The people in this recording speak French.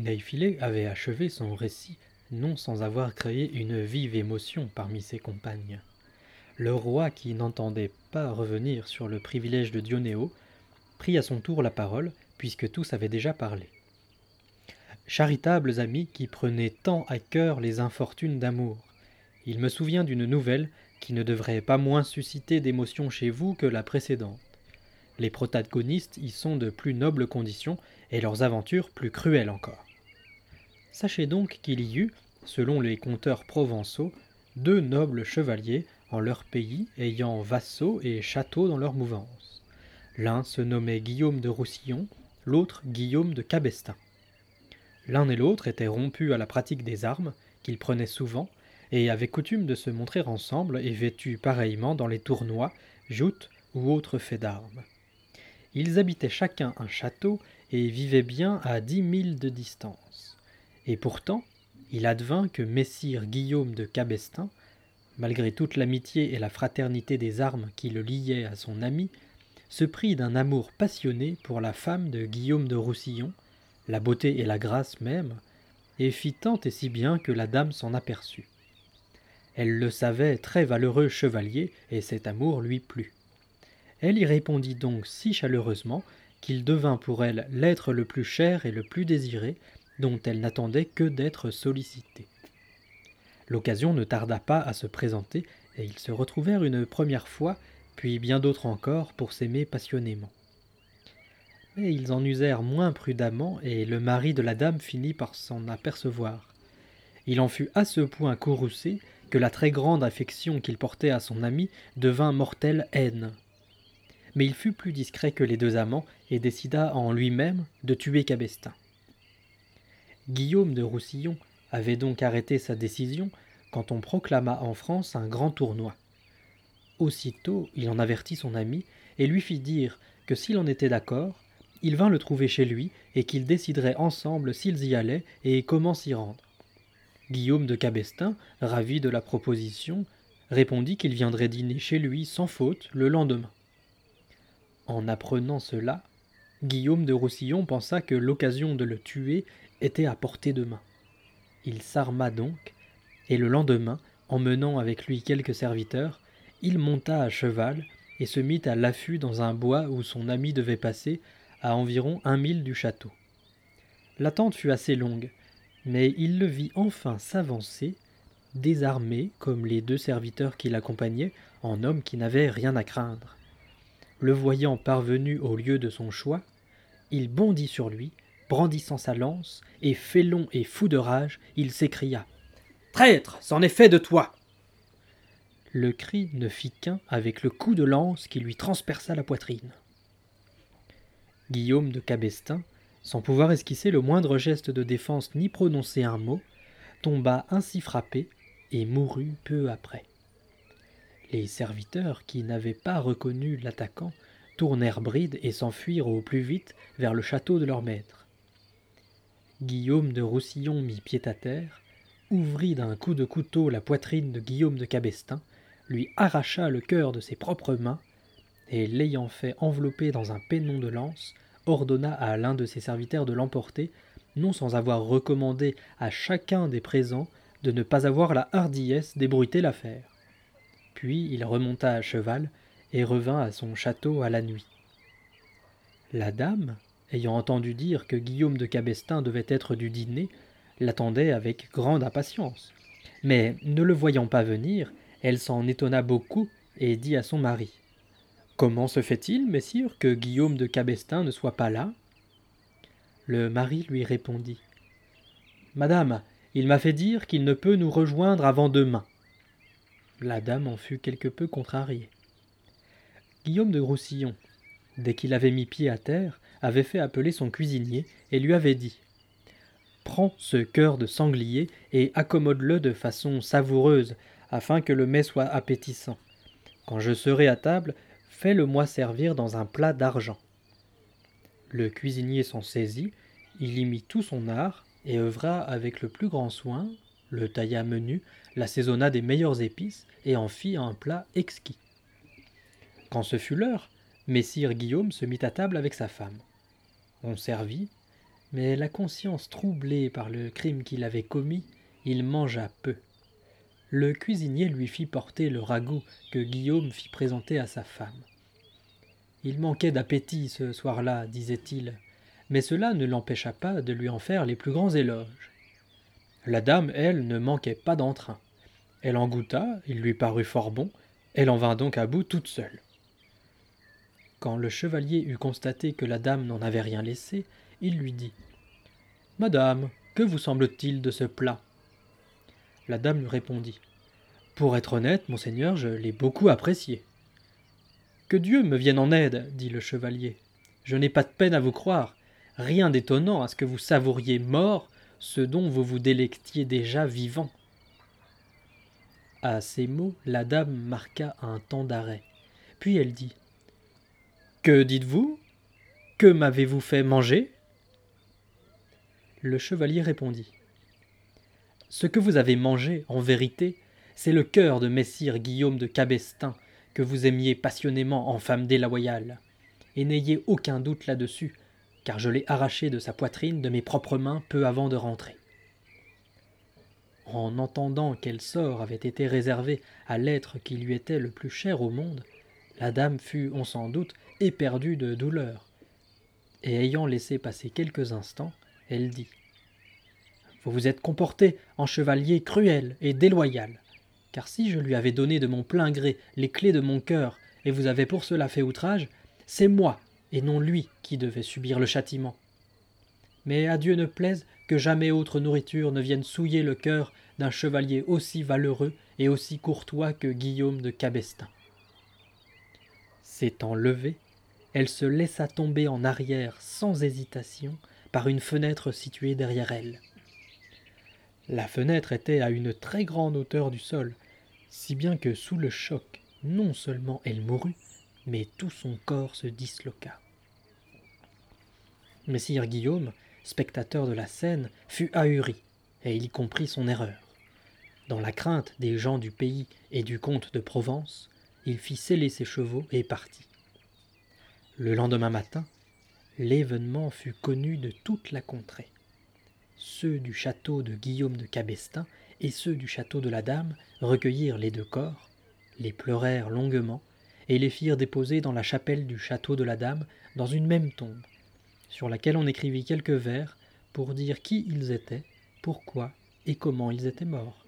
Néiphilé avait achevé son récit, non sans avoir créé une vive émotion parmi ses compagnes. Le roi, qui n'entendait pas revenir sur le privilège de Dionéo, prit à son tour la parole, puisque tous avaient déjà parlé. Charitables amis qui prenaient tant à cœur les infortunes d'amour, il me souvient d'une nouvelle qui ne devrait pas moins susciter d'émotion chez vous que la précédente. Les protagonistes y sont de plus nobles conditions et leurs aventures plus cruelles encore. Sachez donc qu'il y eut, selon les conteurs provençaux, deux nobles chevaliers en leur pays ayant vassaux et châteaux dans leur mouvance. L'un se nommait Guillaume de Roussillon, l'autre Guillaume de Cabestin. L'un et l'autre étaient rompus à la pratique des armes, qu'ils prenaient souvent, et avaient coutume de se montrer ensemble et vêtus pareillement dans les tournois, joutes ou autres faits d'armes. Ils habitaient chacun un château et vivaient bien à dix milles de distance. Et pourtant, il advint que Messire Guillaume de Cabestin, malgré toute l'amitié et la fraternité des armes qui le liaient à son ami, se prit d'un amour passionné pour la femme de Guillaume de Roussillon, la beauté et la grâce même, et fit tant et si bien que la dame s'en aperçut. Elle le savait très valeureux chevalier, et cet amour lui plut. Elle y répondit donc si chaleureusement qu'il devint pour elle l'être le plus cher et le plus désiré, dont elle n'attendait que d'être sollicitée. L'occasion ne tarda pas à se présenter, et ils se retrouvèrent une première fois, puis bien d'autres encore, pour s'aimer passionnément. Mais ils en usèrent moins prudemment, et le mari de la dame finit par s'en apercevoir. Il en fut à ce point courroucé que la très grande affection qu'il portait à son ami devint mortelle haine. Mais il fut plus discret que les deux amants et décida en lui-même de tuer Cabestin. Guillaume de Roussillon avait donc arrêté sa décision quand on proclama en France un grand tournoi. Aussitôt il en avertit son ami et lui fit dire que s'il en était d'accord, il vint le trouver chez lui et qu'ils décideraient ensemble s'ils y allaient et comment s'y rendre. Guillaume de Cabestin, ravi de la proposition, répondit qu'il viendrait dîner chez lui sans faute le lendemain. En apprenant cela, Guillaume de Roussillon pensa que l'occasion de le tuer était à portée de main. Il s'arma donc, et le lendemain, emmenant avec lui quelques serviteurs, il monta à cheval et se mit à l'affût dans un bois où son ami devait passer, à environ un mille du château. L'attente fut assez longue, mais il le vit enfin s'avancer, désarmé comme les deux serviteurs qui l'accompagnaient, en homme qui n'avait rien à craindre. Le voyant parvenu au lieu de son choix, il bondit sur lui, brandissant sa lance, et félon et fou de rage, il s'écria. Traître, c'en est fait de toi. Le cri ne fit qu'un avec le coup de lance qui lui transperça la poitrine. Guillaume de Cabestin, sans pouvoir esquisser le moindre geste de défense ni prononcer un mot, tomba ainsi frappé et mourut peu après. Les serviteurs, qui n'avaient pas reconnu l'attaquant, tournèrent bride et s'enfuirent au plus vite vers le château de leur maître. Guillaume de Roussillon mit pied à terre, ouvrit d'un coup de couteau la poitrine de Guillaume de Cabestin, lui arracha le cœur de ses propres mains, et l'ayant fait envelopper dans un pennon de lance, ordonna à l'un de ses serviteurs de l'emporter, non sans avoir recommandé à chacun des présents de ne pas avoir la hardiesse d'ébruiter l'affaire. Puis il remonta à cheval et revint à son château à la nuit. La dame, ayant entendu dire que Guillaume de Cabestin devait être du dîner, l'attendait avec grande impatience. Mais ne le voyant pas venir, elle s'en étonna beaucoup et dit à son mari Comment se fait-il, messire, que Guillaume de Cabestin ne soit pas là? Le mari lui répondit Madame, il m'a fait dire qu'il ne peut nous rejoindre avant demain. La dame en fut quelque peu contrariée. Guillaume de Roussillon, dès qu'il avait mis pied à terre, avait fait appeler son cuisinier et lui avait dit Prends ce cœur de sanglier et accommode-le de façon savoureuse, afin que le mets soit appétissant. Quand je serai à table, fais-le-moi servir dans un plat d'argent. Le cuisinier s'en saisit, il y mit tout son art, et œuvra avec le plus grand soin, le tailla menu, l'assaisonna des meilleures épices, et en fit un plat exquis. Quand ce fut l'heure, messire Guillaume se mit à table avec sa femme. On servit, Mais la conscience troublée par le crime qu'il avait commis, il mangea peu. Le cuisinier lui fit porter le ragoût que Guillaume fit présenter à sa femme. Il manquait d'appétit ce soir-là, disait-il, mais cela ne l'empêcha pas de lui en faire les plus grands éloges. La dame, elle, ne manquait pas d'entrain. Elle en goûta, il lui parut fort bon, elle en vint donc à bout toute seule. Quand le chevalier eut constaté que la dame n'en avait rien laissé, il lui dit Madame, que vous semble-t-il de ce plat? La dame lui répondit Pour être honnête, monseigneur, je l'ai beaucoup apprécié. Que Dieu me vienne en aide, dit le chevalier. Je n'ai pas de peine à vous croire. Rien d'étonnant à ce que vous savouriez mort ce dont vous vous délectiez déjà vivant. À ces mots, la dame marqua un temps d'arrêt. Puis elle dit Que dites-vous? Que m'avez-vous fait manger? Le chevalier répondit Ce que vous avez mangé, en vérité, c'est le cœur de messire Guillaume de Cabestin, que vous aimiez passionnément en femme déloyale. Et n'ayez aucun doute là-dessus, car je l'ai arraché de sa poitrine de mes propres mains peu avant de rentrer. En entendant quel sort avait été réservé à l'être qui lui était le plus cher au monde, la dame fut, on s'en doute, éperdue de douleur. Et ayant laissé passer quelques instants, elle dit Vous vous êtes comporté en chevalier cruel et déloyal, car si je lui avais donné de mon plein gré les clés de mon cœur et vous avez pour cela fait outrage, c'est moi et non lui qui devait subir le châtiment. Mais à Dieu ne plaise que jamais autre nourriture ne vienne souiller le cœur d'un chevalier aussi valeureux et aussi courtois que Guillaume de Cabestin. S'étant levée, elle se laissa tomber en arrière sans hésitation par une fenêtre située derrière elle. La fenêtre était à une très grande hauteur du sol, si bien que sous le choc, non seulement elle mourut, mais tout son corps se disloqua. Messire Guillaume, spectateur de la scène, fut ahuri, et il comprit son erreur. Dans la crainte des gens du pays et du comte de Provence, il fit sceller ses chevaux et partit. Le lendemain matin, l'événement fut connu de toute la contrée. Ceux du château de Guillaume de Cabestin et ceux du château de la Dame recueillirent les deux corps, les pleurèrent longuement et les firent déposer dans la chapelle du château de la Dame dans une même tombe, sur laquelle on écrivit quelques vers pour dire qui ils étaient, pourquoi et comment ils étaient morts.